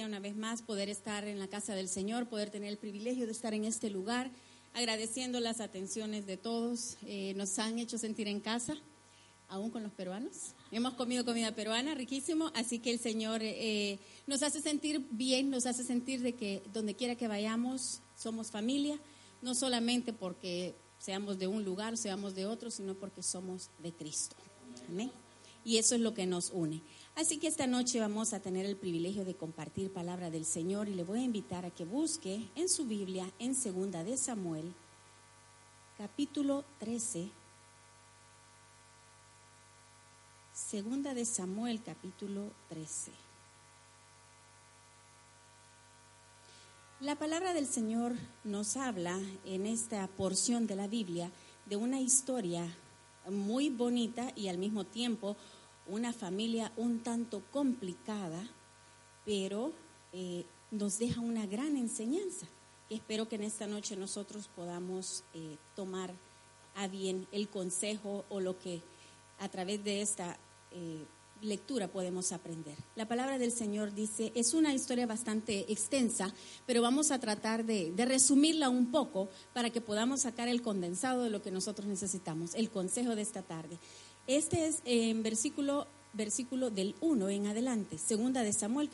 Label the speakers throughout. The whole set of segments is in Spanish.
Speaker 1: una vez más, poder estar en la casa del Señor, poder tener el privilegio de estar en este lugar, agradeciendo las atenciones de todos. Eh, nos han hecho sentir en casa, aún con los peruanos. Hemos comido comida peruana, riquísimo, así que el Señor eh, nos hace sentir bien, nos hace sentir de que donde quiera que vayamos somos familia, no solamente porque seamos de un lugar, seamos de otro, sino porque somos de Cristo. Amén. Y eso es lo que nos une. Así que esta noche vamos a tener el privilegio de compartir palabra del Señor y le voy a invitar a que busque en su Biblia, en Segunda de Samuel, capítulo 13. Segunda de Samuel, capítulo 13. La palabra del Señor nos habla en esta porción de la Biblia de una historia muy bonita y al mismo tiempo una familia un tanto complicada, pero eh, nos deja una gran enseñanza. espero que en esta noche nosotros podamos eh, tomar a bien el consejo o lo que a través de esta eh, lectura podemos aprender. La palabra del Señor dice, es una historia bastante extensa, pero vamos a tratar de, de, resumirla un poco para que podamos sacar el condensado de lo que nosotros necesitamos, el consejo de esta tarde. Este es en versículo, versículo del 1 en adelante, segunda de Samuel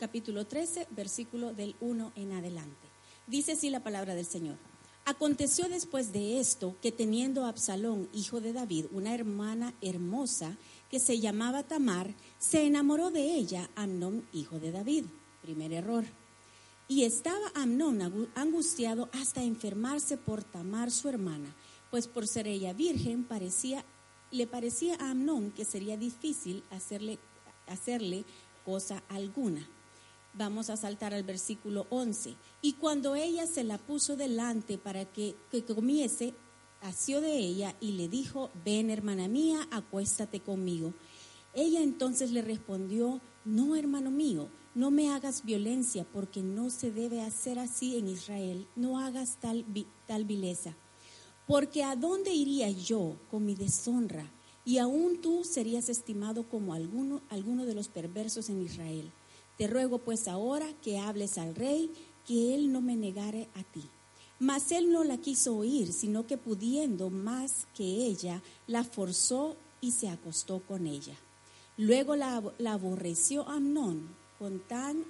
Speaker 1: capítulo 13, versículo del 1 en adelante. Dice así la palabra del Señor. Aconteció después de esto que teniendo Absalón, hijo de David, una hermana hermosa que se llamaba Tamar, se enamoró de ella Amnón, hijo de David. Primer error. Y estaba Amnón angustiado hasta enfermarse por Tamar, su hermana, pues por ser ella virgen parecía le parecía a Amnón que sería difícil hacerle, hacerle cosa alguna. Vamos a saltar al versículo 11. Y cuando ella se la puso delante para que, que comiese, asió de ella y le dijo, ven hermana mía, acuéstate conmigo. Ella entonces le respondió, no hermano mío, no me hagas violencia porque no se debe hacer así en Israel, no hagas tal, tal vileza. Porque ¿a dónde iría yo con mi deshonra? Y aún tú serías estimado como alguno, alguno de los perversos en Israel. Te ruego pues ahora que hables al rey, que él no me negare a ti. Mas él no la quiso oír, sino que pudiendo más que ella, la forzó y se acostó con ella. Luego la, la aborreció Amnón con tan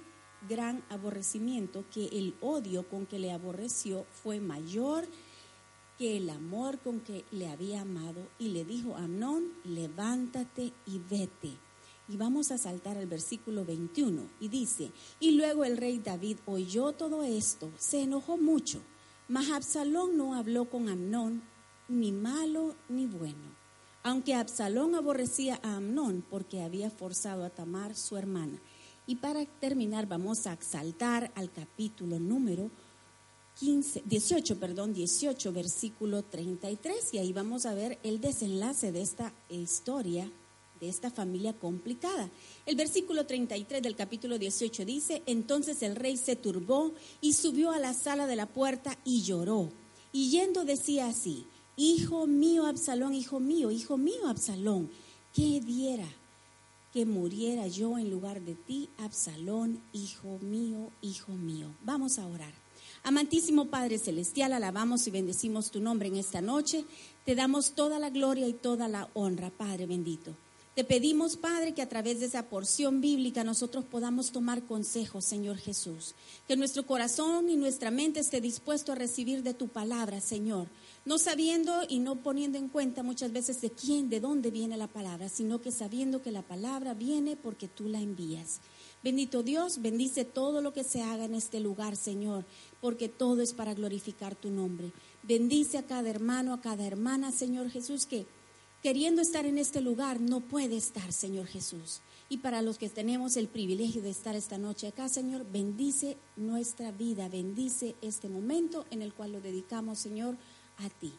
Speaker 1: gran aborrecimiento que el odio con que le aborreció fue mayor que el amor con que le había amado y le dijo a Amnón, levántate y vete. Y vamos a saltar al versículo 21 y dice, y luego el rey David oyó todo esto, se enojó mucho, mas Absalón no habló con Amnón ni malo ni bueno, aunque Absalón aborrecía a Amnón porque había forzado a Tamar su hermana. Y para terminar vamos a saltar al capítulo número 15, 18, perdón, 18, versículo 33, y ahí vamos a ver el desenlace de esta historia, de esta familia complicada. El versículo 33 del capítulo 18 dice, entonces el rey se turbó y subió a la sala de la puerta y lloró, y yendo decía así, Hijo mío Absalón, hijo mío, hijo mío Absalón, ¿qué diera que muriera yo en lugar de ti, Absalón, hijo mío, hijo mío? Vamos a orar. Amantísimo Padre Celestial, alabamos y bendecimos tu nombre en esta noche. Te damos toda la gloria y toda la honra, Padre bendito. Te pedimos, Padre, que a través de esa porción bíblica nosotros podamos tomar consejos, Señor Jesús. Que nuestro corazón y nuestra mente esté dispuesto a recibir de tu palabra, Señor. No sabiendo y no poniendo en cuenta muchas veces de quién, de dónde viene la palabra, sino que sabiendo que la palabra viene porque tú la envías. Bendito Dios, bendice todo lo que se haga en este lugar, Señor porque todo es para glorificar tu nombre. Bendice a cada hermano, a cada hermana, Señor Jesús, que queriendo estar en este lugar no puede estar, Señor Jesús. Y para los que tenemos el privilegio de estar esta noche acá, Señor, bendice nuestra vida, bendice este momento en el cual lo dedicamos, Señor, a ti.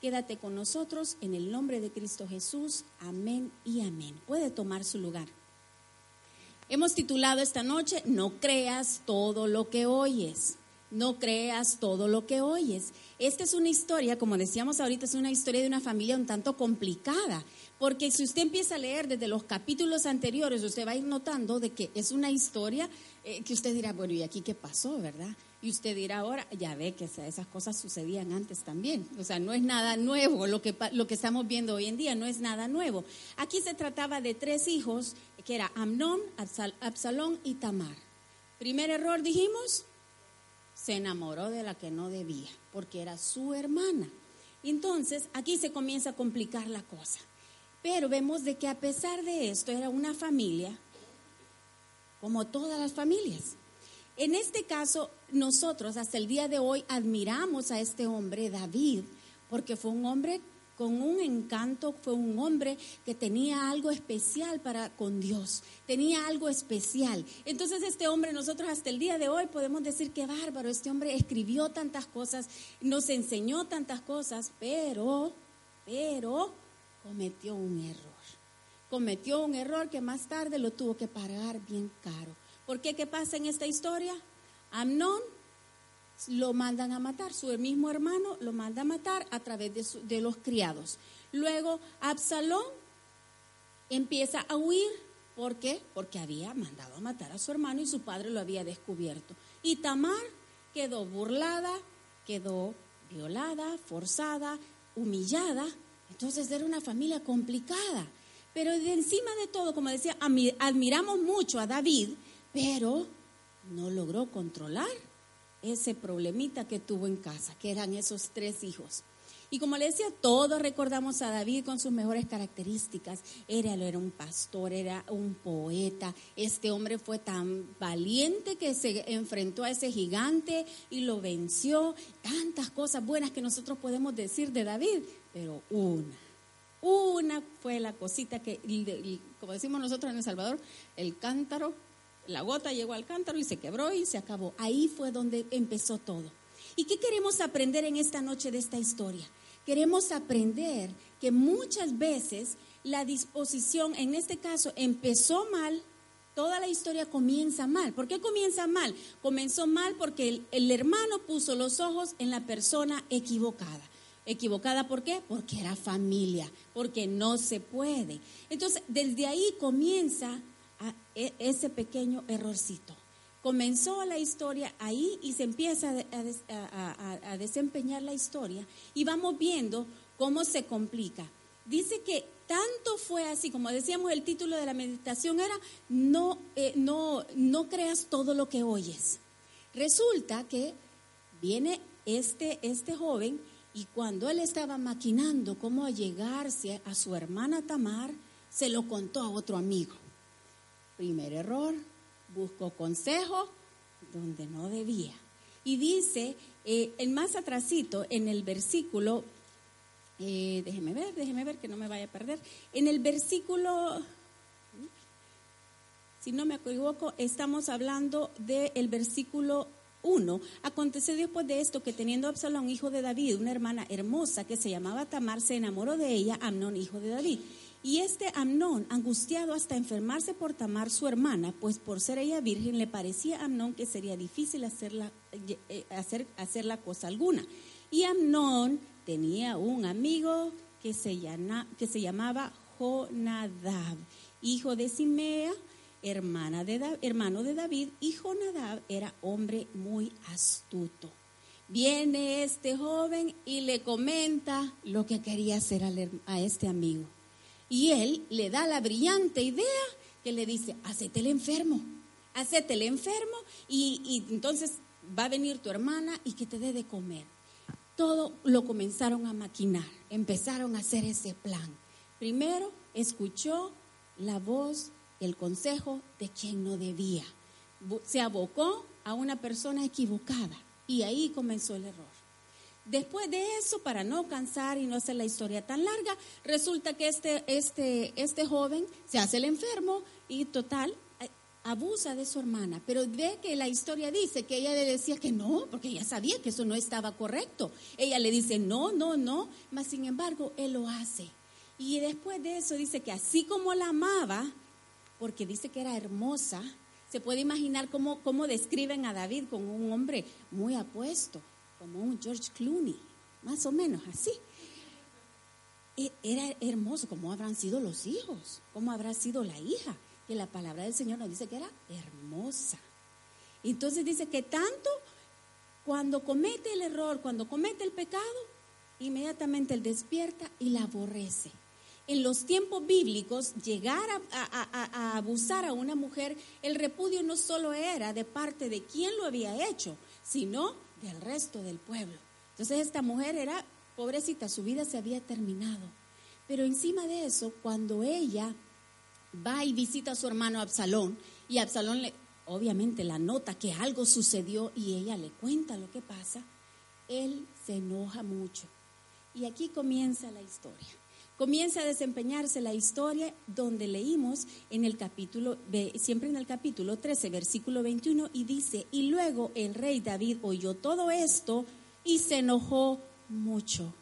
Speaker 1: Quédate con nosotros en el nombre de Cristo Jesús. Amén y amén. Puede tomar su lugar. Hemos titulado esta noche, No creas todo lo que oyes. No creas todo lo que oyes. Esta es una historia, como decíamos ahorita, es una historia de una familia un tanto complicada, porque si usted empieza a leer desde los capítulos anteriores, usted va a ir notando de que es una historia Eh, que usted dirá, bueno, ¿y aquí qué pasó, verdad? Y usted dirá ahora, ya ve que esas cosas sucedían antes también. O sea, no es nada nuevo lo que, lo que estamos viendo hoy en día, no es nada nuevo. Aquí se trataba de tres hijos, que era Amnón, Absalón y Tamar. Primer error, dijimos, se enamoró de la que no debía, porque era su hermana. Entonces, aquí se comienza a complicar la cosa. Pero vemos de que a pesar de esto, era una familia como todas las familias. En este caso, nosotros hasta el día de hoy admiramos a este hombre, David, porque fue un hombre con un encanto, fue un hombre que tenía algo especial para con Dios, tenía algo especial. Entonces este hombre, nosotros hasta el día de hoy podemos decir que bárbaro, este hombre escribió tantas cosas, nos enseñó tantas cosas, pero, pero cometió un error. Cometió un error que más tarde lo tuvo que pagar bien caro. ¿Por qué? ¿Qué pasa en esta historia? Amnón lo mandan a matar, su mismo hermano lo manda a matar a través de, los criados. Luego Absalón empieza a huir. ¿Por qué? Porque había mandado a matar a su hermano y su padre lo había descubierto. Y Tamar quedó burlada, quedó violada, forzada, humillada. Entonces era una familia complicada. Pero de encima de todo, como decía, admiramos mucho a David pero no logró controlar ese problemita que tuvo en casa, que eran esos tres hijos. Y como le decía, todos recordamos a David con sus mejores características. Era, era un pastor, era un poeta. Este hombre fue tan valiente que se enfrentó a ese gigante y lo venció. Tantas cosas buenas que nosotros podemos decir de David, pero una, una fue la cosita que, como decimos nosotros en El Salvador, el cántaro la gota llegó al cántaro y se quebró y se acabó. Ahí fue donde empezó todo. ¿Y qué queremos aprender en esta noche de esta historia? Queremos aprender que muchas veces la disposición, en este caso, empezó mal, toda la historia comienza mal. ¿Por qué comienza mal? Comenzó mal porque el, hermano puso los ojos en la persona equivocada. ¿Equivocada por qué? Porque era familia, porque no se puede. Entonces, desde ahí comienza e, ese pequeño errorcito. Comenzó la historia ahí y se empieza a, desempeñar la historia y vamos viendo cómo se complica. Dice que tanto fue así, como decíamos, el título de la meditación era no, eh, no, no creas todo lo que oyes. Resulta que viene este, este joven y cuando él estaba maquinando cómo llegarse a su hermana Tamar, se lo contó a otro amigo. Primer error, buscó consejo donde no debía. Y dice, eh, el más atrasito, en el versículo, eh, déjeme ver, déjeme ver que no me vaya a perder, en el versículo, si no me equivoco, estamos hablando del versículo 1. Acontece después de esto que teniendo Absalón, hijo de David, una hermana hermosa que se llamaba Tamar, se enamoró de ella, Amnón, hijo de David. Y este Amnón, angustiado hasta enfermarse por Tamar, su hermana, pues por ser ella virgen, le parecía a Amnón que sería difícil hacerla, eh, hacer, hacer la cosa alguna. Y Amnón tenía un amigo que se, que se llamaba Jonadab, hijo de Simea, hermana de hermano de David, y Jonadab era hombre muy astuto. Viene este joven y le comenta lo que quería hacer a este amigo. Y él le da la brillante idea que le dice, hacete el enfermo, hacete el enfermo y, y entonces va a venir tu hermana y que te dé de comer. Todo lo comenzaron a maquinar, empezaron a hacer ese plan. Primero escuchó la voz, el consejo de quien no debía. Se abocó a una persona equivocada y ahí comenzó el error. Después de eso, para no cansar y no hacer la historia tan larga, resulta que este, este, este joven se hace el enfermo y total eh, abusa de su hermana, pero ve que la historia dice que ella le decía que no, porque ella sabía que eso no estaba correcto. Ella le dice no, no, no, mas sin embargo él lo hace. Y después de eso dice que así como la amaba, porque dice que era hermosa, se puede imaginar cómo, cómo describen a David como un hombre muy apuesto, como un George Clooney, más o menos así. E, era hermoso, cómo habrán sido los hijos, cómo habrá sido la hija, que la palabra del Señor nos dice que era hermosa. Entonces dice que tanto cuando comete el error, cuando comete el pecado, inmediatamente él despierta y la aborrece. En los tiempos bíblicos, llegar a, abusar a una mujer, el repudio no solo era de parte de quien lo había hecho, sino del resto del pueblo. Entonces esta mujer era, pobrecita, su vida se había terminado. Pero encima de eso, cuando ella va y visita a su hermano Absalón, y Absalón le, obviamente la nota que algo sucedió y ella le cuenta lo que pasa, él se enoja mucho. Y aquí comienza la historia. Comienza a desempeñarse la historia donde leímos en el capítulo, siempre en el capítulo 13, versículo 21, y dice, y luego el rey David oyó todo esto y se enojó mucho.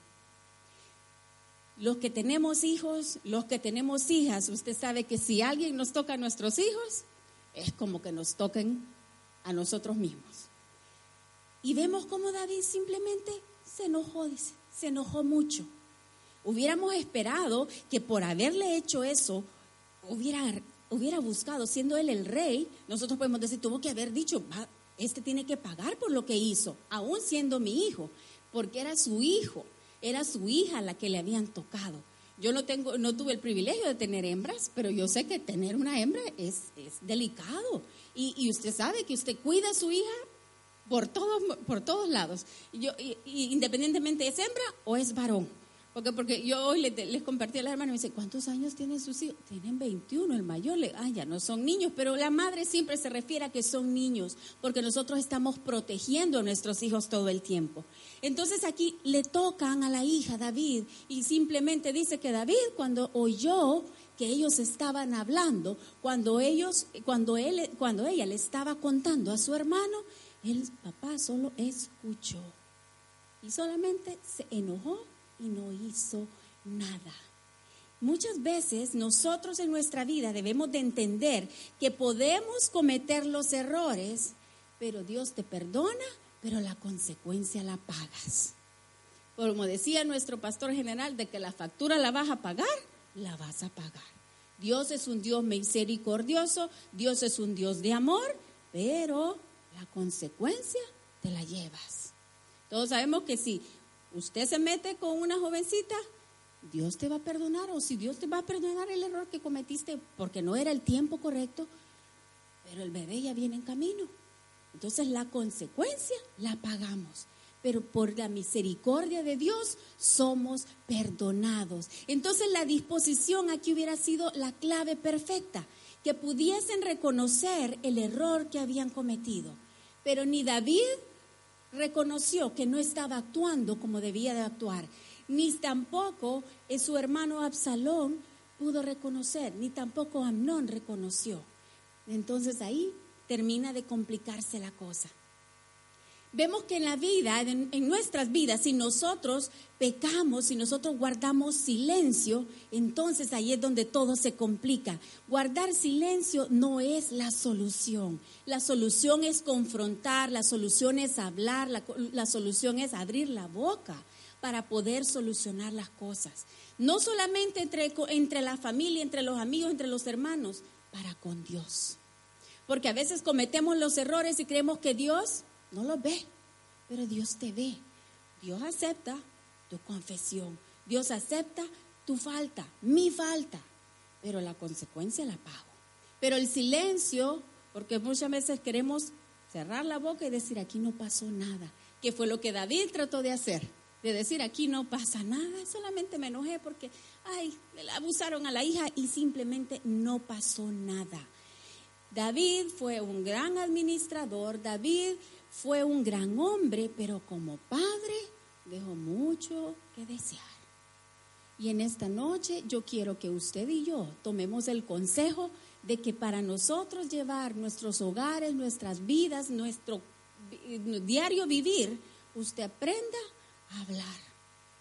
Speaker 1: Los que tenemos hijos, los que tenemos hijas, usted sabe que si alguien nos toca a nuestros hijos, es como que nos toquen a nosotros mismos. Y vemos cómo David simplemente se enojó, dice, se enojó mucho. Hubiéramos esperado que por haberle hecho eso, hubiera, hubiera buscado, siendo él el rey, nosotros podemos decir, tuvo que haber dicho, este tiene que pagar por lo que hizo, aún siendo mi hijo, porque era su hijo, era su hija la que le habían tocado. Yo no, tengo, no tuve el privilegio de tener hembras, pero yo sé que tener una hembra es, delicado. Y, usted sabe que usted cuida a su hija por todos, por todos lados. Yo, independientemente es hembra o es varón. Porque, porque yo hoy les, compartí a la hermana y me dice, ¿cuántos años tienen sus hijos? Tienen 21, el mayor, le, ah, ya no son niños, pero la madre siempre se refiere a que son niños, porque nosotros estamos protegiendo a nuestros hijos todo el tiempo. Entonces aquí le tocan a la hija David y simplemente dice que David cuando oyó que ellos estaban hablando, cuando ellos, cuando él, cuando ella le estaba contando a su hermano, el papá solo escuchó y solamente se enojó y no hizo nada. Muchas veces nosotros en nuestra vida debemos de entender que podemos cometer los errores, pero Dios te perdona, pero la consecuencia la pagas. Como decía nuestro pastor general, de que la factura la vas a pagar, la vas a pagar. Dios es un Dios misericordioso, Dios es un Dios de amor, pero la consecuencia te la llevas. Todos sabemos que si usted se mete con una jovencita, Dios te va a perdonar o si Dios te va a perdonar el error que cometiste porque no era el tiempo correcto, pero el bebé ya viene en camino. Entonces la consecuencia la pagamos, pero por la misericordia de Dios somos perdonados. Entonces la disposición aquí hubiera sido la clave perfecta, que pudiesen reconocer el error que habían cometido. Pero ni David reconoció que no estaba actuando como debía de actuar, ni tampoco su hermano Absalón pudo reconocer, ni tampoco Amnón reconoció. Entonces ahí termina de complicarse la cosa. Vemos que en la vida, en, nuestras vidas, si nosotros pecamos, si nosotros guardamos silencio, entonces ahí es donde todo se complica. Guardar silencio no es la solución. La solución es confrontar, la solución es hablar, la, la solución es abrir la boca para poder solucionar las cosas. No solamente entre, entre la familia, entre los amigos, entre los hermanos, para con Dios. Porque a veces cometemos los errores y creemos que Dios no lo ve, pero Dios te ve. Dios acepta tu confesión. Dios acepta tu falta, mi falta, pero la consecuencia la pago. Pero el silencio, porque muchas veces queremos cerrar la boca y decir aquí no pasó nada, que fue lo que David trató de hacer, de decir aquí no pasa nada, solamente me enojé porque, ay, abusaron a la hija y simplemente no pasó nada. David fue un gran administrador, David fue un gran hombre, pero como padre dejó mucho que desear. Y en esta noche yo quiero que usted y yo tomemos el consejo de que para nosotros llevar nuestros hogares, nuestras vidas, nuestro diario vivir, usted aprenda a hablar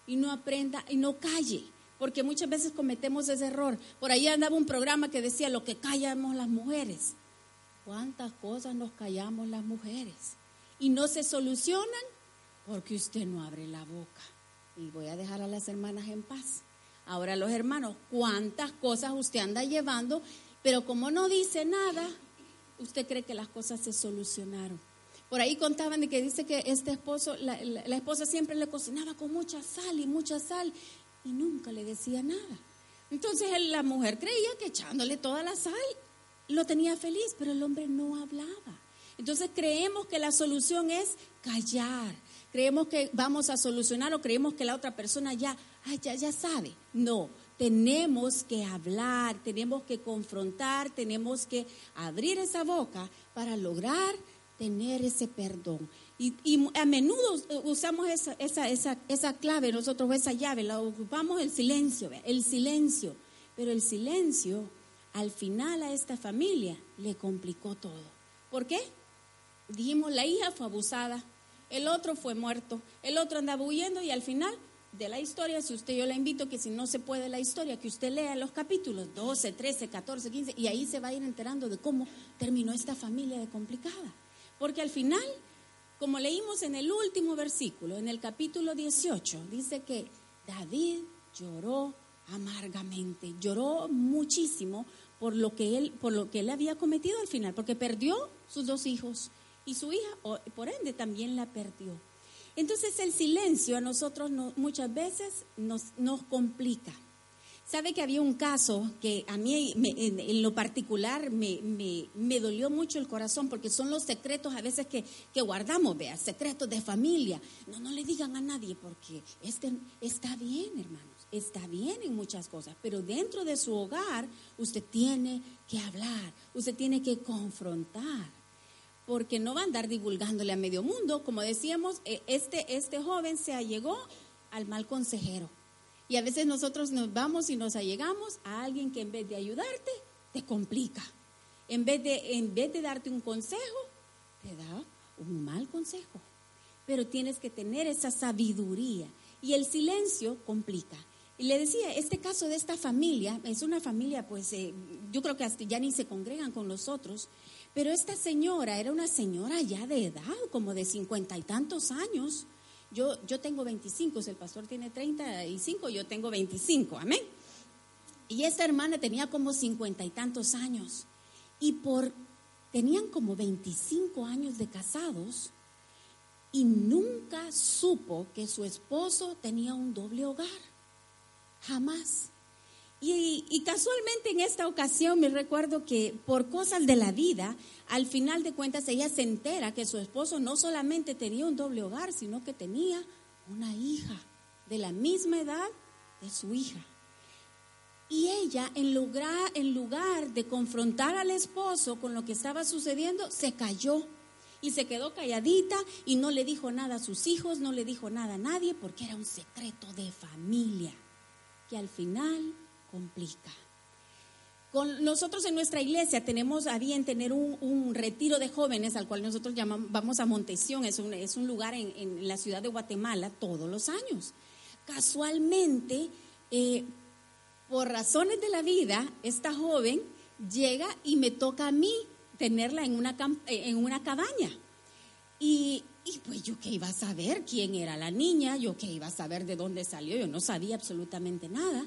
Speaker 1: y no aprenda y no calle, porque muchas veces cometemos ese error. Por ahí andaba un programa que decía lo que callamos las mujeres. ¿Cuántas cosas nos callamos las mujeres? Y no se solucionan porque usted no abre la boca. Y voy a dejar a las hermanas en paz. Ahora los hermanos, ¿cuántas cosas usted anda llevando? Pero como no dice nada, usted cree que las cosas se solucionaron? Por ahí contaban de que dice que este esposo, la, esposa siempre le cocinaba con mucha sal y mucha sal y nunca le decía nada. Entonces la mujer creía que echándole toda la sal lo tenía feliz, pero el hombre no hablaba. Entonces creemos que la solución es callar. Creemos que vamos a solucionar o creemos que la otra persona ya, ya, ya sabe. No, tenemos que hablar, tenemos que confrontar, tenemos que abrir esa boca para lograr tener ese perdón. Y, a menudo usamos esa, esa, esa, esa, clave, nosotros esa llave, la ocupamos el silencio, el silencio. Pero el silencio al final a esta familia le complicó todo. ¿Por qué? Dijimos, la hija fue abusada, el otro fue muerto, el otro andaba huyendo y al final de la historia, si usted yo la invito que si no se puede la historia, que usted lea los capítulos 12, 13, 14, 15 y ahí se va a ir enterando de cómo terminó esta familia de complicada. Porque al final, como leímos en el último versículo, en el capítulo 18, dice que David lloró amargamente, lloró muchísimo por lo que él, por lo que él había cometido al final, porque perdió sus dos hijos y su hija, por ende, también la perdió. Entonces el silencio a nosotros muchas veces nos, nos complica. Sabe que había un caso que a mí en, lo particular me, me, dolió mucho el corazón porque son los secretos a veces que, que, guardamos, vea, secretos de familia. No, no le digan a nadie porque este está bien, hermanos, está bien en muchas cosas, pero dentro de su hogar usted tiene que hablar, usted tiene que confrontar porque no va a andar divulgándole a medio mundo. Como decíamos, eh, este, este joven se allegó al mal consejero. Y a veces nosotros nos vamos y nos allegamos a alguien que en vez de ayudarte, te complica. En vez de, en vez de darte un consejo, te da un mal consejo. Pero tienes que tener esa sabiduría. Y el silencio complica. Y le decía, este caso de esta familia, es una familia, pues eh, yo creo que hasta ya ni se congregan con nosotros, pero esta señora era una señora ya de edad, como de cincuenta y tantos años, yo, yo tengo 25, si el pastor tiene 35, yo tengo 25, amén. Y esta hermana tenía como cincuenta y tantos años. Y por, tenían como 25 años de casados y nunca supo que su esposo tenía un doble hogar. Jamás. Y, casualmente en esta ocasión me recuerdo que por cosas de la vida, al final de cuentas ella se entera que su esposo no solamente tenía un doble hogar, sino que tenía una hija de la misma edad de su hija. Y ella, en lugar, en lugar de confrontar al esposo con lo que estaba sucediendo, se cayó y se quedó calladita y no le dijo nada a sus hijos, no le dijo nada a nadie, porque era un secreto de familia que al final complica. Con nosotros en nuestra iglesia tenemos a bien tener un, retiro de jóvenes al cual nosotros llamamos, vamos a Montesión, es un, un lugar en, la ciudad de Guatemala todos los años. Casualmente, eh, por razones de la vida, esta joven llega y me toca a mí tenerla en una, en una cabaña. Y, y pues yo que iba a saber quién era la niña, yo que iba a saber de dónde salió, yo no sabía absolutamente nada.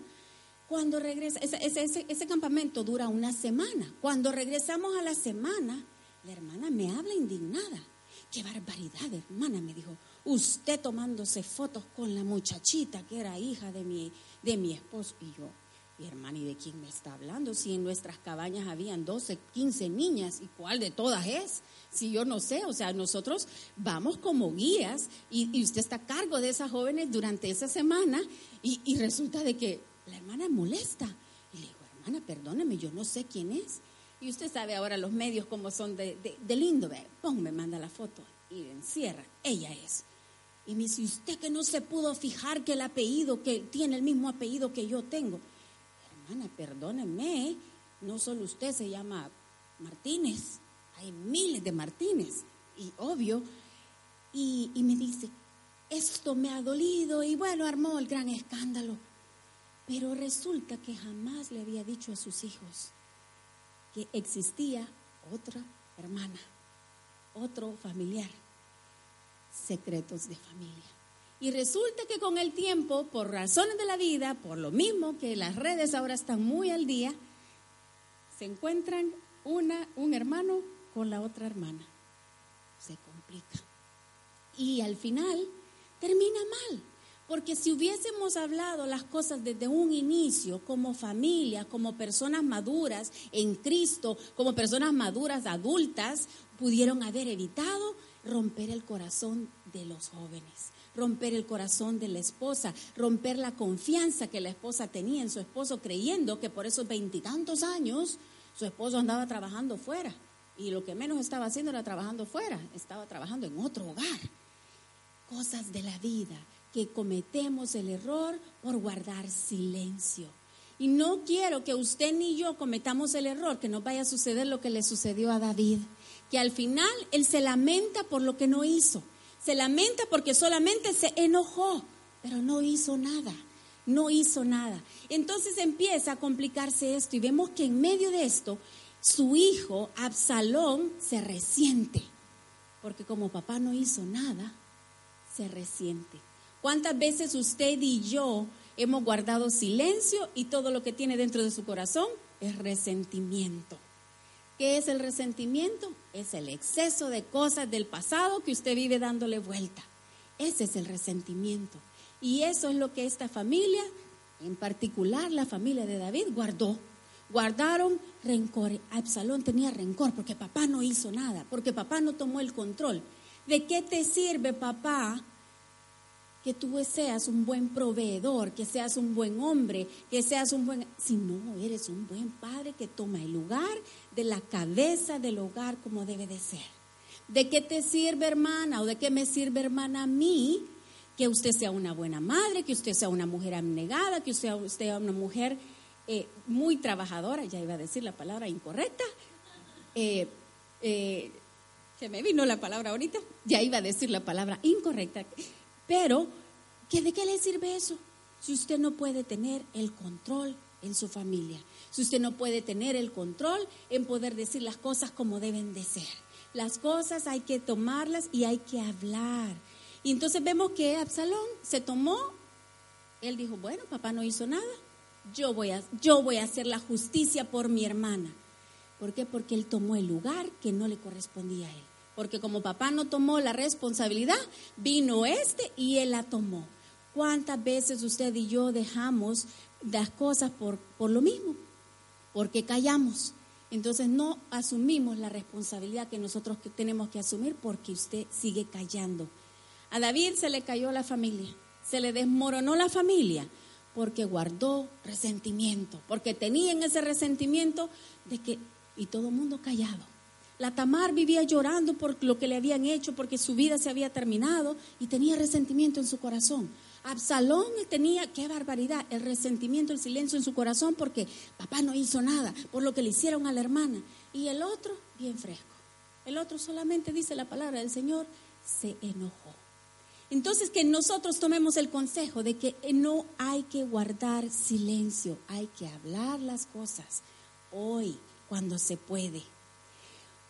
Speaker 1: Cuando regresa, ese, campamento dura una semana. Cuando regresamos a la semana, la hermana me habla indignada. Qué barbaridad, hermana, me dijo. Usted tomándose fotos con la muchachita que era hija de mi, de mi esposo. Y yo, mi hermana, ¿y de quién me está hablando? Si en nuestras cabañas habían 12, 15 niñas, ¿y cuál de todas es? Si yo no sé, o sea, nosotros vamos como guías y, usted está a cargo de esas jóvenes durante esa semana y, y resulta de que la hermana molesta. Y le digo, hermana, perdóneme, yo no sé quién es. Y usted sabe ahora los medios como son de, de, lindo, ve, pon, me manda la foto y encierra, ella es. Y me dice, usted que no se pudo fijar que el apellido, que tiene el mismo apellido que yo tengo. Hermana, perdóneme, no solo usted se llama Martínez, hay miles de Martínez, y obvio. Y, y me dice, esto me ha dolido, y bueno, armó el gran escándalo. Pero resulta que jamás le había dicho a sus hijos que existía otra hermana, otro familiar. Secretos de familia. Y resulta que con el tiempo, por razones de la vida, por lo mismo que las redes ahora están muy al día, se encuentran una, un hermano con la otra hermana. Se complica. Y al final termina mal. Porque si hubiésemos hablado las cosas desde un inicio, como familia, como personas maduras en Cristo, como personas maduras adultas, pudieron haber evitado romper el corazón de los jóvenes, romper el corazón de la esposa, romper la confianza que la esposa tenía en su esposo, creyendo que por esos veintitantos años su esposo andaba trabajando fuera. Y lo que menos estaba haciendo era trabajando fuera, estaba trabajando en otro hogar. Cosas de la vida que cometemos el error por guardar silencio. Y no quiero que usted ni yo cometamos el error, que nos vaya a suceder lo que le sucedió a David, que al final él se lamenta por lo que no hizo, se lamenta porque solamente se enojó, pero no hizo nada, no hizo nada. Entonces empieza a complicarse esto y vemos que en medio de esto su hijo Absalón se resiente, porque como papá no hizo nada, se resiente. ¿Cuántas veces usted y yo hemos guardado silencio y todo lo que tiene dentro de su corazón es resentimiento? ¿Qué es el resentimiento? Es el exceso de cosas del pasado que usted vive dándole vuelta. Ese es el resentimiento. Y eso es lo que esta familia, en particular la familia de David, guardó. Guardaron rencor. Absalón tenía rencor porque papá no hizo nada, porque papá no tomó el control. ¿De qué te sirve, papá, que tú seas un buen proveedor, que seas un buen hombre, que seas un buen... Si no, eres un buen padre que toma el lugar de la cabeza del hogar como debe de ser. ¿De qué te sirve, hermana? ¿O de qué me sirve, hermana, a mí? Que usted sea una buena madre, que usted sea una mujer abnegada, que usted sea una mujer eh, muy trabajadora, ya iba a decir la palabra incorrecta. Eh, eh, se me vino la palabra ahorita, ya iba a decir la palabra incorrecta. Pero, ¿qué, ¿de qué le sirve eso? Si usted no puede tener el control en su familia, si usted no puede tener el control en poder decir las cosas como deben de ser. Las cosas hay que tomarlas y hay que hablar. Y entonces vemos que Absalón se tomó, él dijo, bueno, papá no hizo nada, yo voy a, yo voy a hacer la justicia por mi hermana. ¿Por qué? Porque él tomó el lugar que no le correspondía a él porque como papá no tomó la responsabilidad, vino este y él la tomó. ¿Cuántas veces usted y yo dejamos las cosas por, por lo mismo? Porque callamos. Entonces no asumimos la responsabilidad que nosotros tenemos que asumir porque usted sigue callando. A David se le cayó la familia, se le desmoronó la familia porque guardó resentimiento, porque tenía en ese resentimiento de que, y todo el mundo callado. La Tamar vivía llorando por lo que le habían hecho, porque su vida se había terminado y tenía resentimiento en su corazón. Absalón tenía, qué barbaridad, el resentimiento, el silencio en su corazón porque papá no hizo nada por lo que le hicieron a la hermana. Y el otro, bien fresco. El otro solamente dice la palabra del Señor, se enojó. Entonces que nosotros tomemos el consejo de que no hay que guardar silencio, hay que hablar las cosas hoy cuando se puede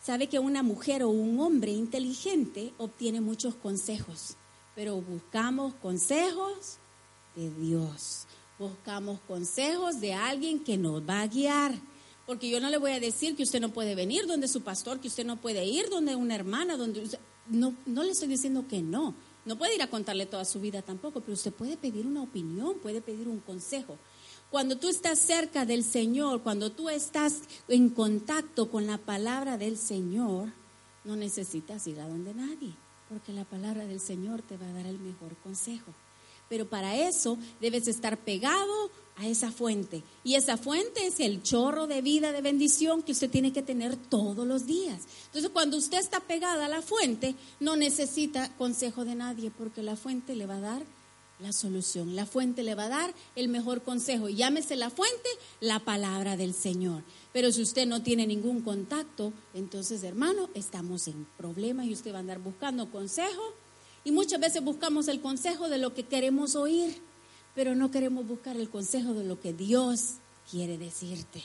Speaker 1: sabe que una mujer o un hombre inteligente obtiene muchos consejos, pero buscamos consejos de Dios, buscamos consejos de alguien que nos va a guiar. Porque yo no le voy a decir que usted no puede venir donde su pastor, que usted no puede ir donde una hermana, donde no, no le estoy diciendo que no. No puede ir a contarle toda su vida tampoco, pero usted puede pedir una opinión, puede pedir un consejo. Cuando tú estás cerca del Señor, cuando tú estás en contacto con la palabra del Señor, no necesitas ir a donde nadie, porque la palabra del Señor te va a dar el mejor consejo. Pero para eso debes estar pegado a esa fuente. Y esa fuente es el chorro de vida, de bendición que usted tiene que tener todos los días. Entonces, cuando usted está pegada a la fuente, no necesita consejo de nadie, porque la fuente le va a dar la solución. La fuente le va a dar el mejor consejo. Llámese la fuente, la palabra del Señor. Pero si usted no tiene ningún contacto, entonces, hermano, estamos en problema y usted va a andar buscando consejo. Y muchas veces buscamos el consejo de lo que queremos oír, pero no queremos buscar el consejo de lo que Dios quiere decirte.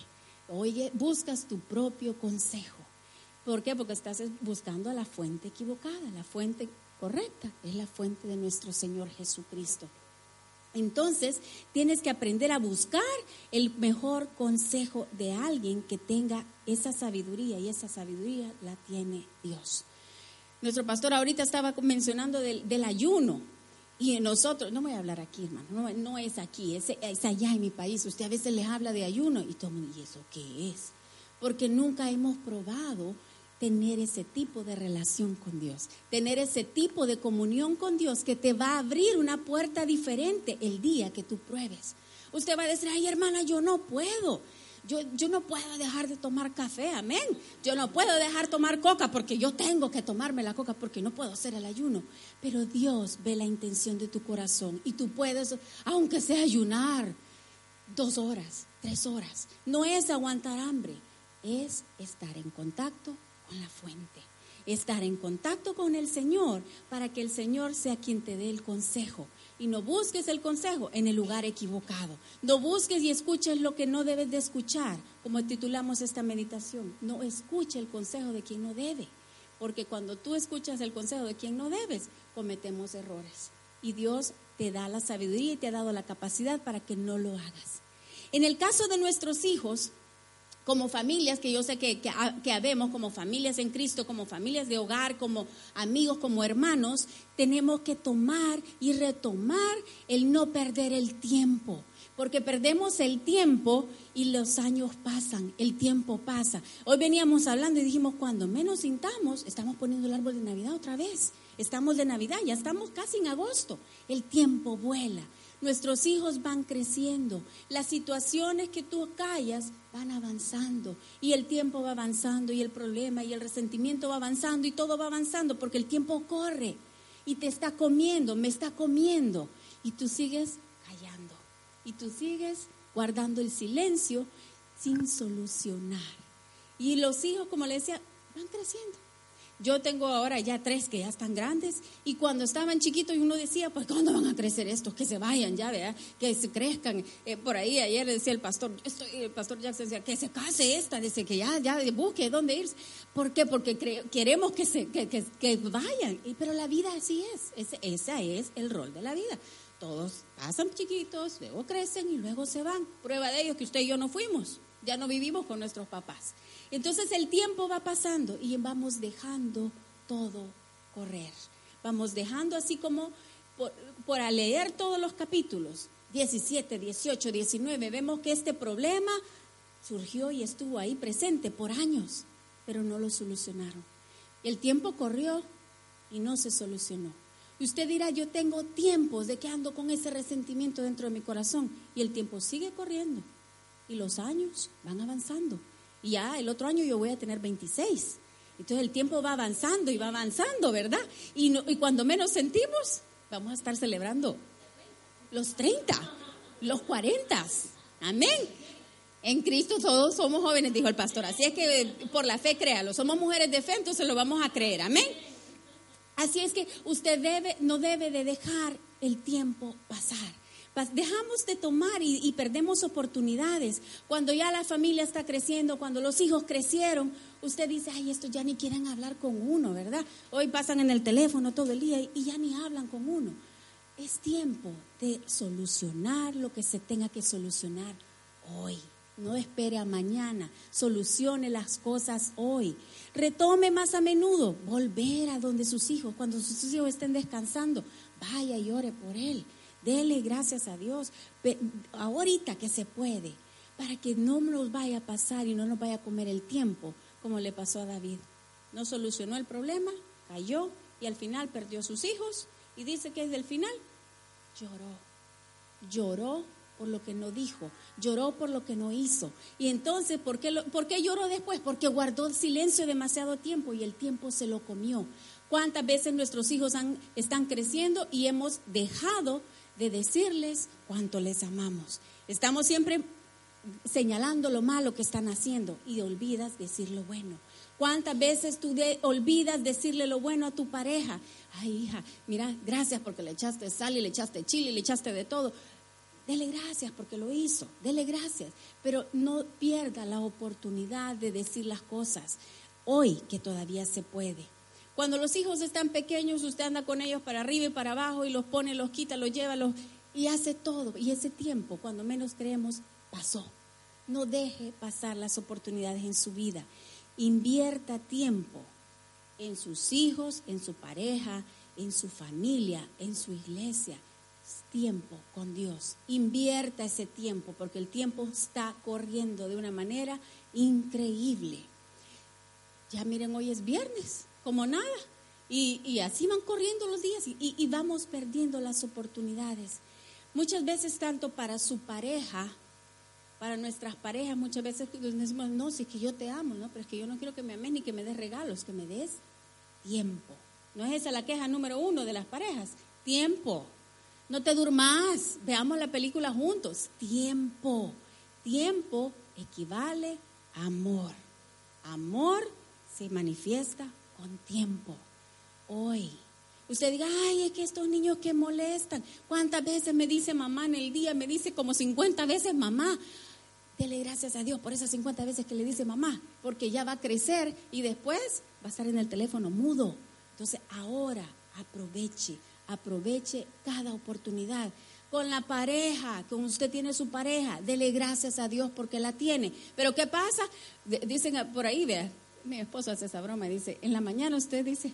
Speaker 1: Oye, buscas tu propio consejo. ¿Por qué? Porque estás buscando a la fuente equivocada, la fuente correcta, es la fuente de nuestro Señor Jesucristo. Entonces, tienes que aprender a buscar el mejor consejo de alguien que tenga esa sabiduría y esa sabiduría la tiene Dios. Nuestro pastor ahorita estaba mencionando del, ayuno y nosotros, no voy a hablar aquí, hermano, no, es aquí, es, allá en mi país. Usted a veces les habla de ayuno y todo ¿y eso qué es? Porque nunca hemos probado tener ese tipo de relación con Dios, tener ese tipo de comunión con Dios que te va a abrir una puerta diferente el día que tú pruebes. Usted va a decir, ay hermana, yo no puedo. Yo, yo, no puedo dejar de tomar café, amén. Yo no puedo dejar de tomar coca porque yo tengo que tomarme la coca porque no puedo hacer el ayuno. Pero Dios ve la intención de tu corazón y tú puedes, aunque sea ayunar, dos horas, tres horas. No es aguantar hambre, es estar en contacto la fuente. Estar en contacto con el Señor para que el Señor sea quien te dé el consejo. Y no busques el consejo en el lugar equivocado. No busques y escuches lo que no debes de escuchar, como titulamos esta meditación. No escuche el consejo de quien no debe. Porque cuando tú escuchas el consejo de quien no debes, cometemos errores. Y Dios te da la sabiduría y te ha dado la capacidad para que no lo hagas. En el caso de nuestros hijos, como familias, que yo sé que, que, habemos, como familias en Cristo, como familias de hogar, como amigos, como hermanos, tenemos que tomar y retomar el no perder el tiempo. Porque perdemos el tiempo y los años pasan, el tiempo pasa. Hoy veníamos hablando y dijimos, cuando menos sintamos, estamos poniendo el árbol de Navidad otra vez. Estamos de Navidad, ya estamos casi en agosto. El tiempo vuela. Nuestros hijos van creciendo. Las situaciones que tú callas van avanzando. Y el tiempo va avanzando. Y el problema y el resentimiento va avanzando. Y todo va avanzando porque el tiempo corre. Y te está comiendo, me está comiendo. Y tú sigues callando. Y tú sigues guardando el silencio sin solucionar. Y los hijos, como le decía, van creciendo. Yo tengo ahora ya tres que ya están grandes y cuando estaban chiquitos uno decía, pues ¿cuándo van a crecer estos? Que se vayan ya, ¿verdad? Que se crezcan. Eh, por ahí ayer decía el pastor, estoy, el pastor Jackson decía, que se case esta, dice que ya, ya busque dónde irse. ¿Por qué? Porque queremos que, se, que, que, vayan. Y, pero la vida así es, ese, ese es el rol de la vida. Todos pasan chiquitos, luego crecen y luego se van. Prueba de ello que usted y yo no fuimos, ya no vivimos con nuestros papás. Entonces el tiempo va pasando y vamos dejando todo correr. Vamos dejando así como por, leer todos los capítulos, 17, 18, 19, vemos que este problema surgió y estuvo ahí presente por años, pero no lo solucionaron. El tiempo corrió y no se solucionó. Y usted dirá, yo tengo tiempos de que ando con ese resentimiento dentro de mi corazón y el tiempo sigue corriendo y los años van avanzando y ya el otro año yo voy a tener 26. Entonces el tiempo va avanzando y va avanzando, ¿verdad? Y, y cuando menos sentimos, vamos a estar celebrando los 30, los 40. Amén. En Cristo todos somos jóvenes, dijo el pastor. Así es que por la fe créalo. Somos mujeres de fe, entonces lo vamos a creer. Amén. Así es que usted debe, no debe de dejar el tiempo pasar. Dejamos de tomar y, perdemos oportunidades. Cuando ya la familia está creciendo, cuando los hijos crecieron, usted dice, ay, estos ya ni quieren hablar con uno, ¿verdad? Hoy pasan en el teléfono todo el día y, ya ni hablan con uno. Es tiempo de solucionar lo que se tenga que solucionar hoy. No espere a mañana, solucione las cosas hoy. Retome más a menudo, volver a donde sus hijos, cuando sus hijos estén descansando, vaya y ore por él. Dele gracias a Dios ahorita que se puede, para que no nos vaya a pasar y no nos vaya a comer el tiempo, como le pasó a David. No solucionó el problema, cayó y al final perdió a sus hijos y dice que es del final lloró. Lloró por lo que no dijo, lloró por lo que no hizo. Y entonces, ¿por qué, ¿por qué lloró después? Porque guardó silencio demasiado tiempo y el tiempo se lo comió. ¿Cuántas veces nuestros hijos han, están creciendo y hemos dejado de decirles cuánto les amamos. Estamos siempre señalando lo malo que están haciendo y olvidas decir lo bueno. ¿Cuántas veces tú olvidas decirle lo bueno a tu pareja? Ay, hija, mira, gracias porque le echaste sal y le echaste chile y le echaste de todo. Dele gracias porque lo hizo, dele gracias, pero no pierda la oportunidad de decir las cosas hoy que todavía se puede. Cuando los hijos están pequeños, usted anda con ellos para arriba y para abajo y los pone, los quita, los lleva, los... y hace todo. Y ese tiempo, cuando menos creemos, pasó. No deje pasar las oportunidades en su vida. Invierta tiempo en sus hijos, en su pareja, en su familia, en su iglesia. Tiempo con Dios. Invierta ese tiempo porque el tiempo está corriendo de una manera increíble. Ya miren, hoy es viernes, como nada. Y, así van corriendo los días y, vamos perdiendo las oportunidades. Muchas veces tanto para su pareja, para nuestras parejas, muchas veces decimos, no, sí que yo te amo, ¿no? Pero es que yo no quiero que me ames ni que me des regalos, que me des tiempo. ¿No es esa la queja número uno de las parejas? Tiempo. No te durmas, veamos la película juntos. Tiempo. Tiempo equivale a amor. Amor se manifiesta con tiempo. Hoy. Usted diga, ay, es que estos niños que molestan. ¿Cuántas veces me dice mamá en el día? Me dice como 50 veces mamá. Dele gracias a Dios por esas 50 veces que le dice mamá, porque ya va a crecer y después va a estar en el teléfono mudo. Entonces ahora aproveche, aproveche cada oportunidad. Con la pareja, con usted tiene su pareja, dele gracias a Dios porque la tiene. Pero ¿qué pasa? Dicen por ahí, vea, mi esposo hace esa broma, dice, en la mañana usted dice,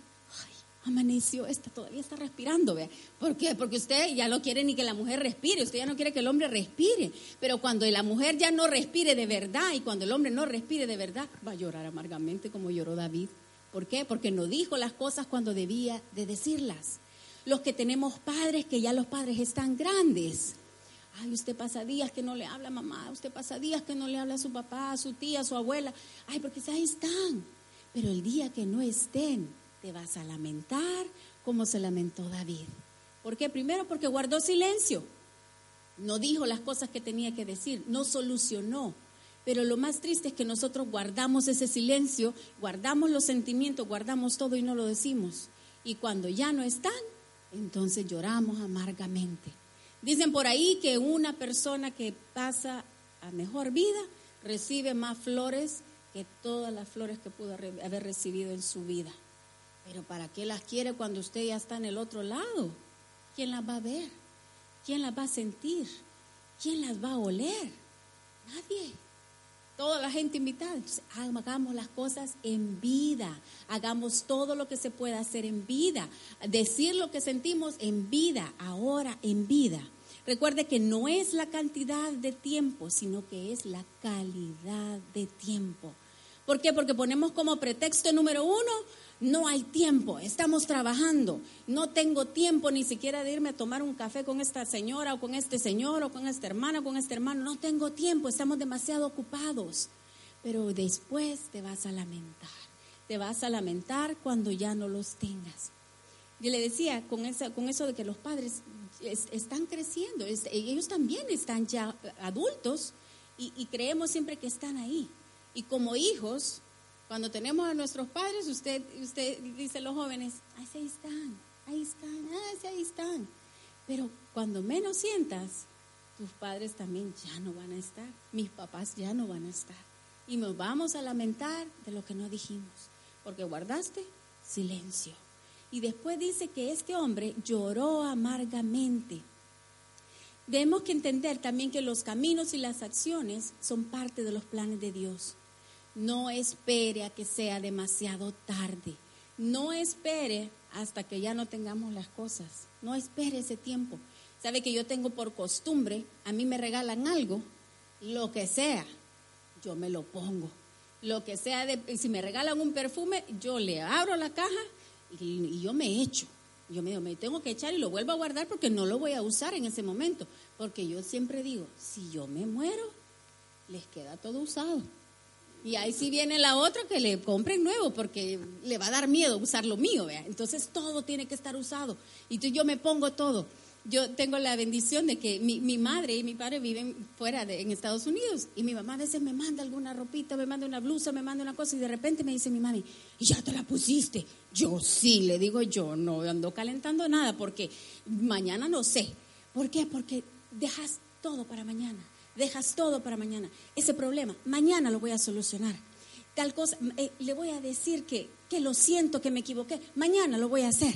Speaker 1: amaneció, está, todavía está respirando, ¿ve? ¿Por qué? Porque usted ya no quiere ni que la mujer respire, usted ya no quiere que el hombre respire. Pero cuando la mujer ya no respire de verdad y cuando el hombre no respire de verdad, va a llorar amargamente como lloró David. ¿Por qué? Porque no dijo las cosas cuando debía de decirlas. Los que tenemos padres, que ya los padres están grandes. Ay, usted pasa días que no le habla a mamá, usted pasa días que no le habla a su papá, a su tía, a su abuela. Ay, porque ahí están. Pero el día que no estén, te vas a lamentar como se lamentó David. ¿Por qué? Primero porque guardó silencio. No dijo las cosas que tenía que decir, no solucionó. Pero lo más triste es que nosotros guardamos ese silencio, guardamos los sentimientos, guardamos todo y no lo decimos. Y cuando ya no están, entonces lloramos amargamente. Dicen por ahí que una persona que pasa a mejor vida recibe más flores que todas las flores que pudo haber recibido en su vida. Pero ¿para qué las quiere cuando usted ya está en el otro lado? ¿Quién las va a ver? ¿Quién las va a sentir? ¿Quién las va a oler? Nadie. Toda la gente invitada. hagamos las cosas en vida. Hagamos todo lo que se pueda hacer en vida. Decir lo que sentimos en vida, ahora en vida. Recuerde que no es la cantidad de tiempo, sino que es la calidad de tiempo. ¿Por qué? Porque ponemos como pretexto número uno no hay tiempo, estamos trabajando, no tengo tiempo ni siquiera de irme a tomar un café con esta señora o con este señor o con esta hermana o con este hermano, no tengo tiempo, estamos demasiado ocupados. Pero después te vas a lamentar, te vas a lamentar cuando ya no los tengas. Y le decía con, esa, con eso de que los padres están creciendo, ellos también están ya adultos y creemos siempre que están ahí. Y como hijos, cuando tenemos a nuestros padres, usted, usted dice los jóvenes, ahí están, ahí están, ahí están. Pero cuando menos sientas, tus padres también ya no van a estar, mis papás ya no van a estar. Y nos vamos a lamentar de lo que no dijimos, porque guardaste silencio. Y después dice que este hombre lloró amargamente. Debemos que entender también que los caminos y las acciones son parte de los planes de Dios. No espere a que sea demasiado tarde. No espere hasta que ya no tengamos las cosas. No espere ese tiempo. Sabe que yo tengo por costumbre, a mí me regalan algo, lo que sea, yo me lo pongo. Lo que sea, de, si me regalan un perfume, yo le abro la caja y, yo me echo. Yo me, me tengo que echar y lo vuelvo a guardar porque no lo voy a usar en ese momento. Porque yo siempre digo, si yo me muero, les queda todo usado. Y ahí sí viene la otra que le compren nuevo porque le va a dar miedo usar lo mío, ¿vea? Entonces todo tiene que estar usado. Y yo me pongo todo. Yo tengo la bendición de que mi, mi madre y mi padre viven fuera de, en Estados Unidos y mi mamá a veces me manda alguna ropita, me manda una blusa, me manda una cosa y de repente me dice mi mami, ya te la pusiste? Yo sí, le digo yo, no ando calentando nada porque mañana no sé. ¿Por qué? Porque dejas todo para mañana dejas todo para mañana. Ese problema, mañana lo voy a solucionar. Tal cosa, eh, le voy a decir que, que lo siento, que me equivoqué, mañana lo voy a hacer.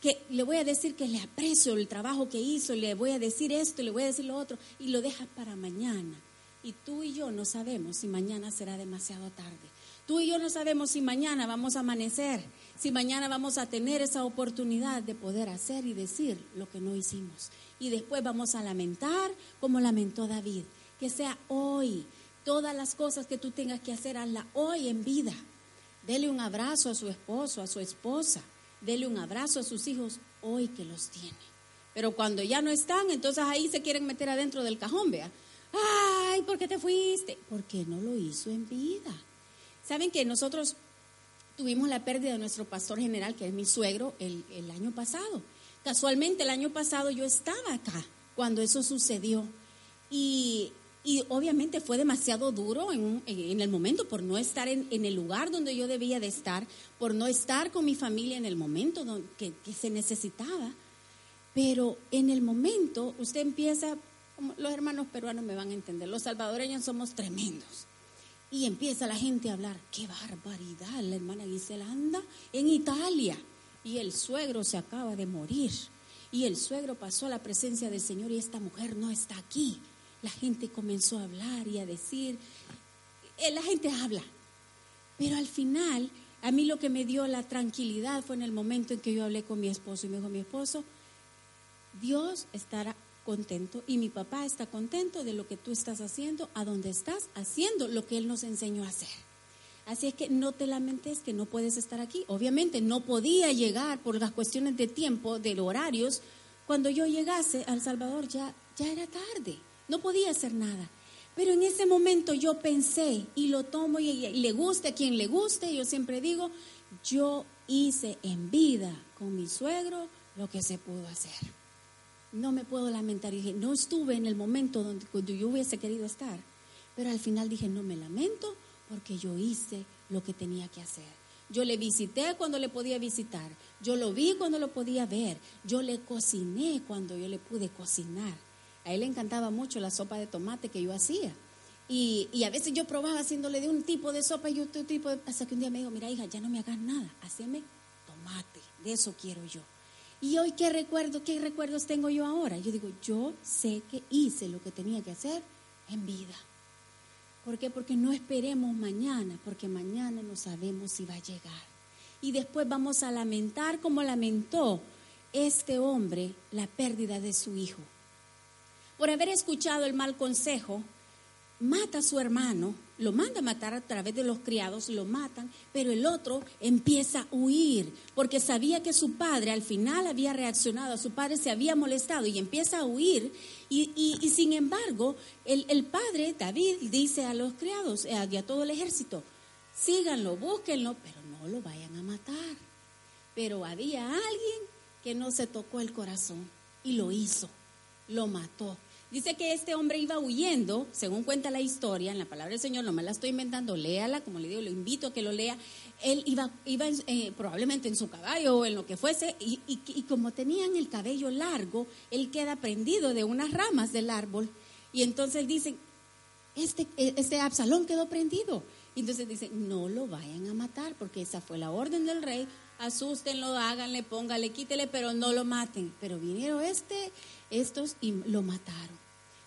Speaker 1: que le voy a decir que le aprecio el trabajo que hizo, le voy a decir esto, le voy a decir lo otro, y lo dejas para mañana. Y tú y yo no sabemos si mañana será demasiado tarde. Tú y yo no sabemos si mañana vamos a amanecer, si mañana vamos a tener esa oportunidad de poder hacer y decir lo que no hicimos. Y después vamos a lamentar como lamentó David. Que sea hoy. Todas las cosas que tú tengas que hacer, hazla hoy en vida. Dele un abrazo a su esposo, a su esposa dele un abrazo a sus hijos hoy que los tiene. Pero cuando ya no están, entonces ahí se quieren meter adentro del cajón, vea. Ay, ¿por qué te fuiste? Porque no lo hizo en vida. Saben que nosotros tuvimos la pérdida de nuestro pastor general, que es mi suegro, el, el año pasado. Casualmente el año pasado yo estaba acá cuando eso sucedió. Y y obviamente fue demasiado duro en, el momento por no estar en, el lugar donde yo debía de estar, por no estar con mi familia en el momento que, se necesitaba. Pero en el momento usted empieza, los hermanos peruanos me van a entender, los salvadoreños somos tremendos. Y empieza la gente a hablar, qué barbaridad, la hermana Gisela anda en Italia y el suegro se acaba de morir. Y el suegro pasó a la presencia del Señor y esta mujer no está aquí la gente comenzó a hablar y a decir, eh, la gente habla, pero al final a mí lo que me dio la tranquilidad fue en el momento en que yo hablé con mi esposo y me dijo mi esposo, Dios estará contento y mi papá está contento de lo que tú estás haciendo, a donde estás haciendo lo que Él nos enseñó a hacer. Así es que no te lamentes que no puedes estar aquí. Obviamente no podía llegar por las cuestiones de tiempo, de horarios. Cuando yo llegase al Salvador ya, ya era tarde. No podía hacer nada. Pero en ese momento yo pensé y lo tomo y, le guste a quien le guste, yo siempre digo, yo hice en vida con mi suegro lo que se pudo hacer. No me puedo lamentar. dije, no estuve en el momento donde cuando yo hubiese querido estar. Pero al final dije, no me lamento porque yo hice lo que tenía que hacer. Yo le visité cuando le podía visitar. Yo lo vi cuando lo podía ver. Yo le cociné cuando yo le pude cocinar. A él le encantaba mucho la sopa de tomate que yo hacía. Y, a veces yo probaba haciéndole de un tipo de sopa y otro tipo de... Hasta que un día me dijo, mira hija, ya no me hagas nada, haceme tomate, de eso quiero yo. Y hoy, ¿qué recuerdo, qué recuerdos tengo yo ahora? Yo digo, yo sé que hice lo que tenía que hacer en vida. ¿Por qué? Porque no esperemos mañana, porque mañana no sabemos si va a llegar. Y después vamos a lamentar como lamentó este hombre la pérdida de su hijo por haber escuchado el mal consejo, mata a su hermano, lo manda a matar a través de los criados, lo matan, pero el otro empieza a huir, porque sabía que su padre al final había reaccionado, a su padre se había molestado y empieza a huir, y, sin embargo, el, padre, David, dice a los criados eh, y a todo el ejército, síganlo, búsquenlo, pero no lo vayan a matar. Pero había alguien que no se tocó el corazón y lo hizo, lo mató. Dice que este hombre iba huyendo, según cuenta la historia, en la palabra del Señor, no me la estoy inventando, léala, como le digo, lo invito a que lo lea. Él iba, iba eh, probablemente en su caballo o en lo que fuese, y, y, como tenían el cabello largo, él queda prendido de unas ramas del árbol. Y entonces dicen, este, este Absalón quedó prendido. Y entonces dicen, no lo vayan a matar, porque esa fue la orden del rey, asústenlo, háganle, póngale, quítele, pero no lo maten. Pero vinieron este estos y lo mataron.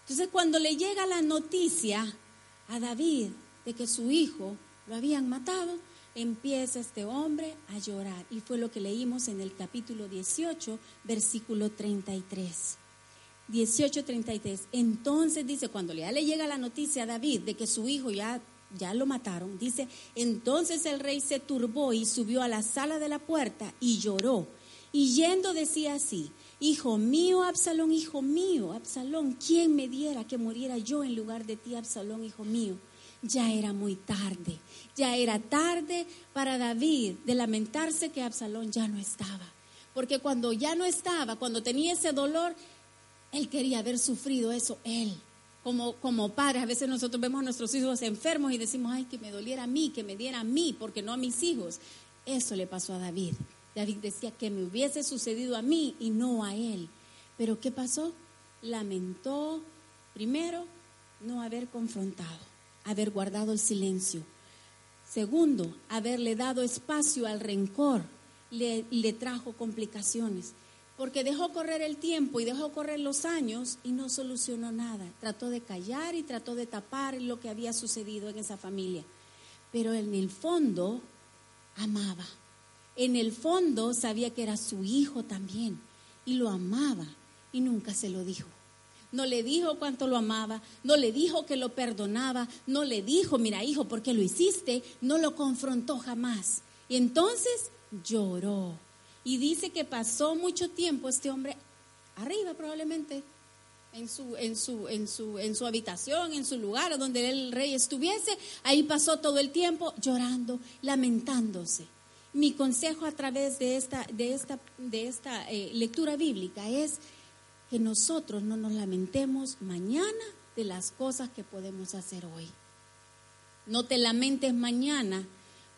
Speaker 1: Entonces cuando le llega la noticia a David de que su hijo lo habían matado, empieza este hombre a llorar. Y fue lo que leímos en el capítulo 18, versículo 33. 18, 33. Entonces dice, cuando ya le llega la noticia a David de que su hijo ya, ya lo mataron, dice, entonces el rey se turbó y subió a la sala de la puerta y lloró. Y yendo decía así, Hijo mío, Absalón, hijo mío, Absalón, ¿quién me diera que muriera yo en lugar de ti, Absalón, hijo mío? Ya era muy tarde, ya era tarde para David de lamentarse que Absalón ya no estaba. Porque cuando ya no estaba, cuando tenía ese dolor, él quería haber sufrido eso, él. Como, como padres, a veces nosotros vemos a nuestros hijos enfermos y decimos, ay, que me doliera a mí, que me diera a mí, porque no a mis hijos. Eso le pasó a David. David decía que me hubiese sucedido a mí y no a él. Pero ¿qué pasó? Lamentó, primero, no haber confrontado, haber guardado el silencio. Segundo, haberle dado espacio al rencor le, le trajo complicaciones porque dejó correr el tiempo y dejó correr los años y no solucionó nada. Trató de callar y trató de tapar lo que había sucedido en esa familia. Pero en el fondo amaba. En el fondo sabía que era su hijo también y lo amaba y nunca se lo dijo. No le dijo cuánto lo amaba, no le dijo que lo perdonaba, no le dijo, mira hijo, ¿por qué lo hiciste? No lo confrontó jamás. Y entonces lloró y dice que pasó mucho tiempo este hombre arriba probablemente, en su, en su, en su, en su habitación, en su lugar donde el rey estuviese. Ahí pasó todo el tiempo llorando, lamentándose. Mi consejo a través de esta, de esta, de esta eh, lectura bíblica es que nosotros no nos lamentemos mañana de las cosas que podemos hacer hoy. No te lamentes mañana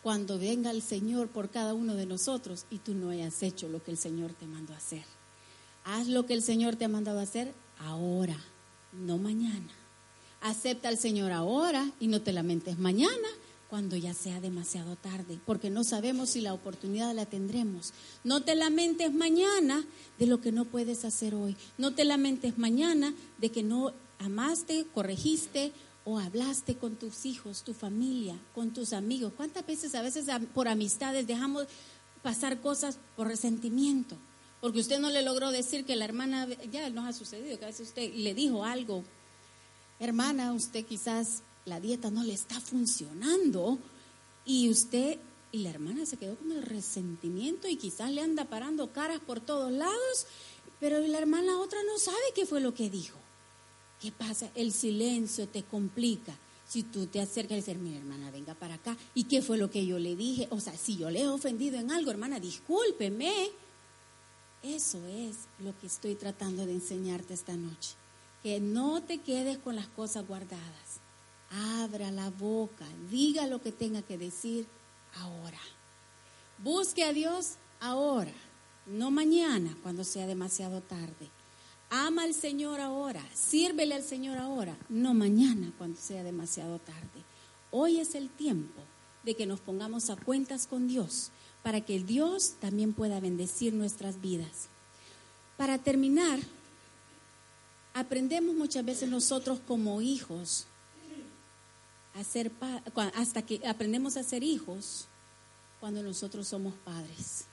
Speaker 1: cuando venga el Señor por cada uno de nosotros y tú no hayas hecho lo que el Señor te mandó a hacer. Haz lo que el Señor te ha mandado hacer ahora, no mañana. Acepta al Señor ahora y no te lamentes mañana cuando ya sea demasiado tarde, porque no sabemos si la oportunidad la tendremos. No te lamentes mañana de lo que no puedes hacer hoy. No te lamentes mañana de que no amaste, corregiste o hablaste con tus hijos, tu familia, con tus amigos. ¿Cuántas veces a veces por amistades dejamos pasar cosas por resentimiento? Porque usted no le logró decir que la hermana, ya nos ha sucedido, que a veces usted le dijo algo, hermana, usted quizás la dieta no le está funcionando y usted y la hermana se quedó con el resentimiento y quizás le anda parando caras por todos lados, pero la hermana otra no sabe qué fue lo que dijo. ¿Qué pasa? El silencio te complica. Si tú te acercas y dices, mi hermana, venga para acá. ¿Y qué fue lo que yo le dije? O sea, si yo le he ofendido en algo, hermana, discúlpeme. Eso es lo que estoy tratando de enseñarte esta noche. Que no te quedes con las cosas guardadas. Abra la boca, diga lo que tenga que decir ahora. Busque a Dios ahora, no mañana cuando sea demasiado tarde. Ama al Señor ahora, sírvele al Señor ahora, no mañana cuando sea demasiado tarde. Hoy es el tiempo de que nos pongamos a cuentas con Dios para que Dios también pueda bendecir nuestras vidas. Para terminar, aprendemos muchas veces nosotros como hijos a ser hasta que aprendemos a ser hijos cuando nosotros somos padres.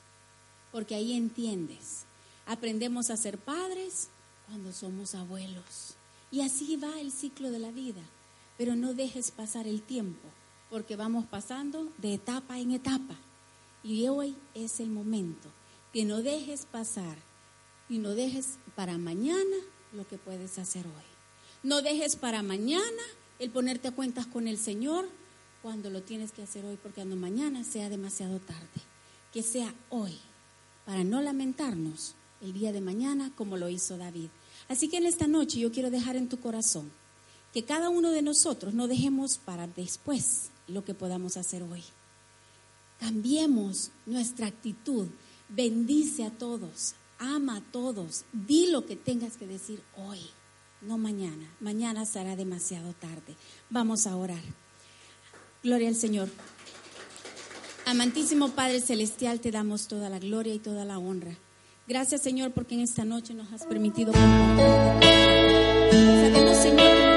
Speaker 1: Porque ahí entiendes. Aprendemos a ser padres cuando somos abuelos. Y así va el ciclo de la vida. Pero no dejes pasar el tiempo, porque vamos pasando de etapa en etapa. Y hoy es el momento que no dejes pasar y no dejes para mañana lo que puedes hacer hoy. No dejes para mañana el ponerte a cuentas con el Señor cuando lo tienes que hacer hoy, porque cuando mañana sea demasiado tarde. Que sea hoy, para no lamentarnos el día de mañana como lo hizo David. Así que en esta noche yo quiero dejar en tu corazón que cada uno de nosotros no dejemos para después lo que podamos hacer hoy. Cambiemos nuestra actitud, bendice a todos, ama a todos, di lo que tengas que decir hoy, no mañana. Mañana será demasiado tarde. Vamos a orar. Gloria al Señor. Amantísimo Padre Celestial, te damos toda la gloria y toda la honra. Gracias, Señor, porque en esta noche nos has permitido compartir. Sabemos, Señor,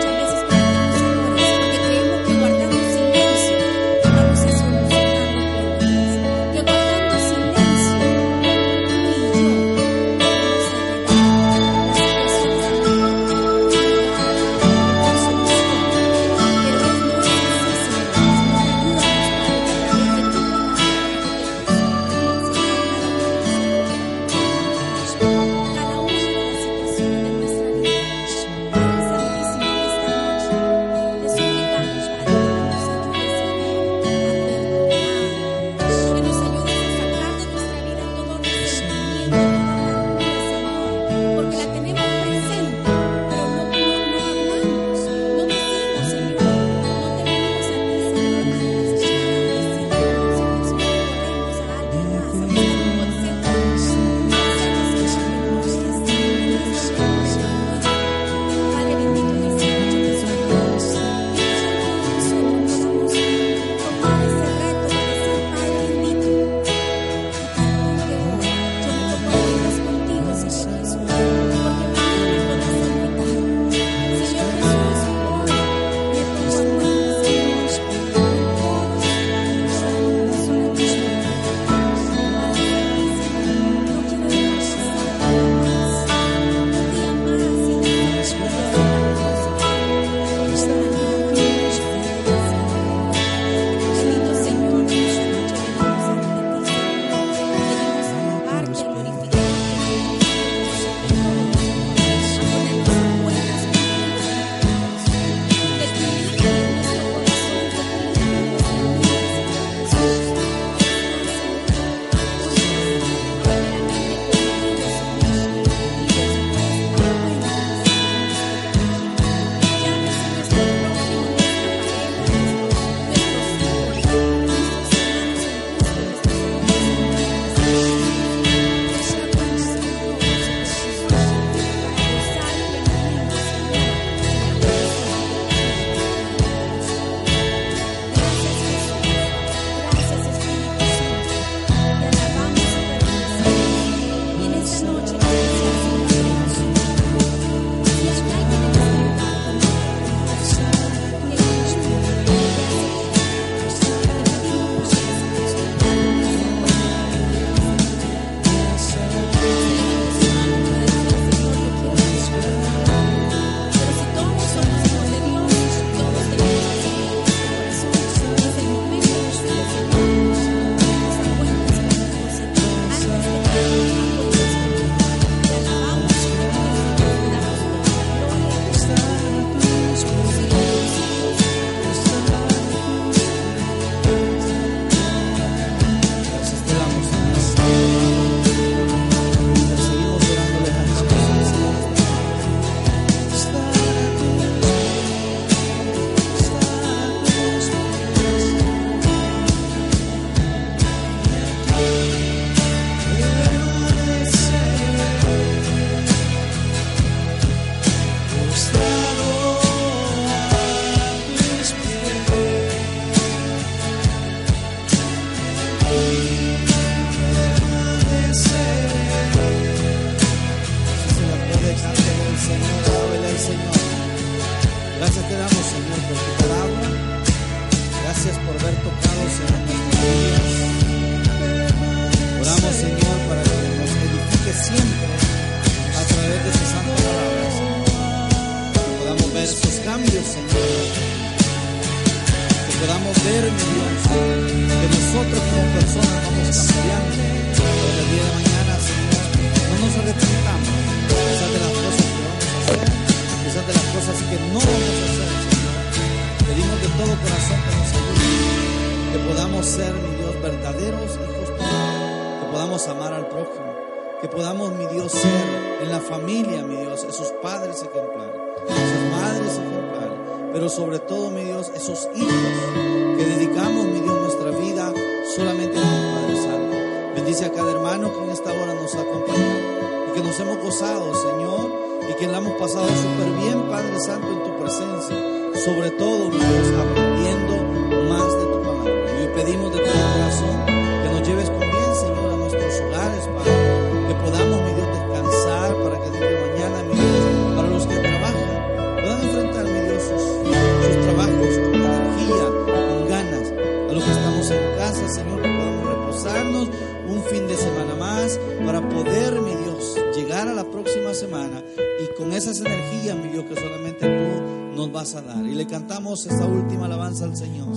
Speaker 2: al Señor.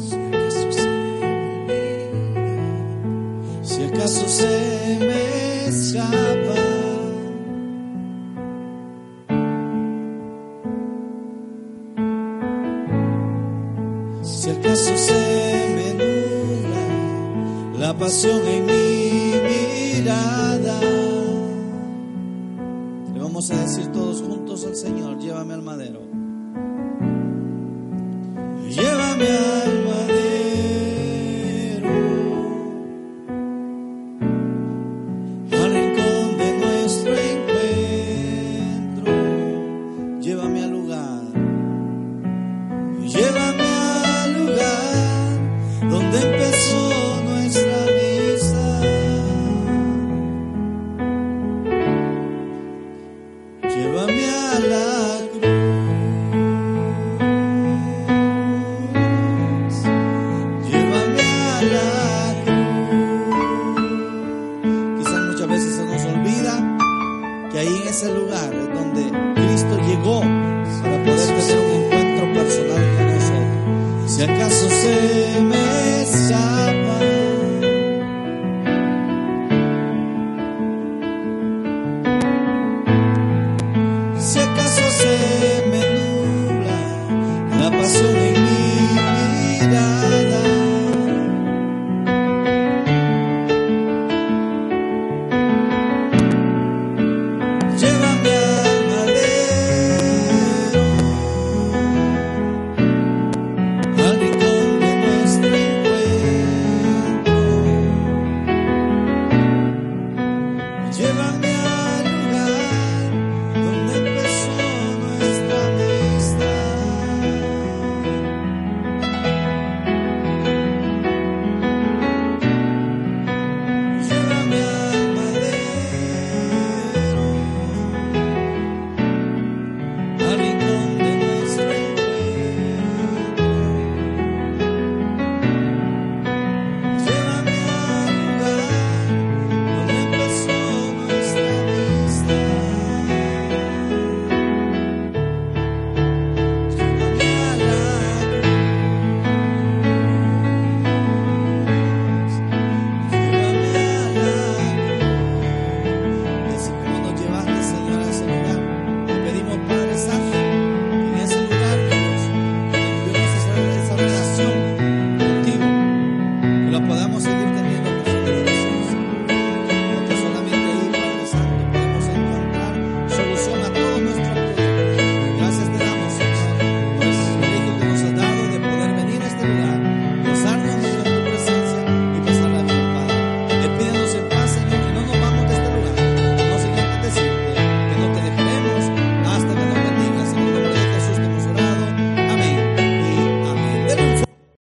Speaker 2: Si acaso se me escapa. Si acaso se me nubla la pasión en mi mirada. Le vamos a decir todos juntos al Señor, llévame al madero.